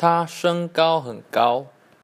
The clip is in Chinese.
他身高很高。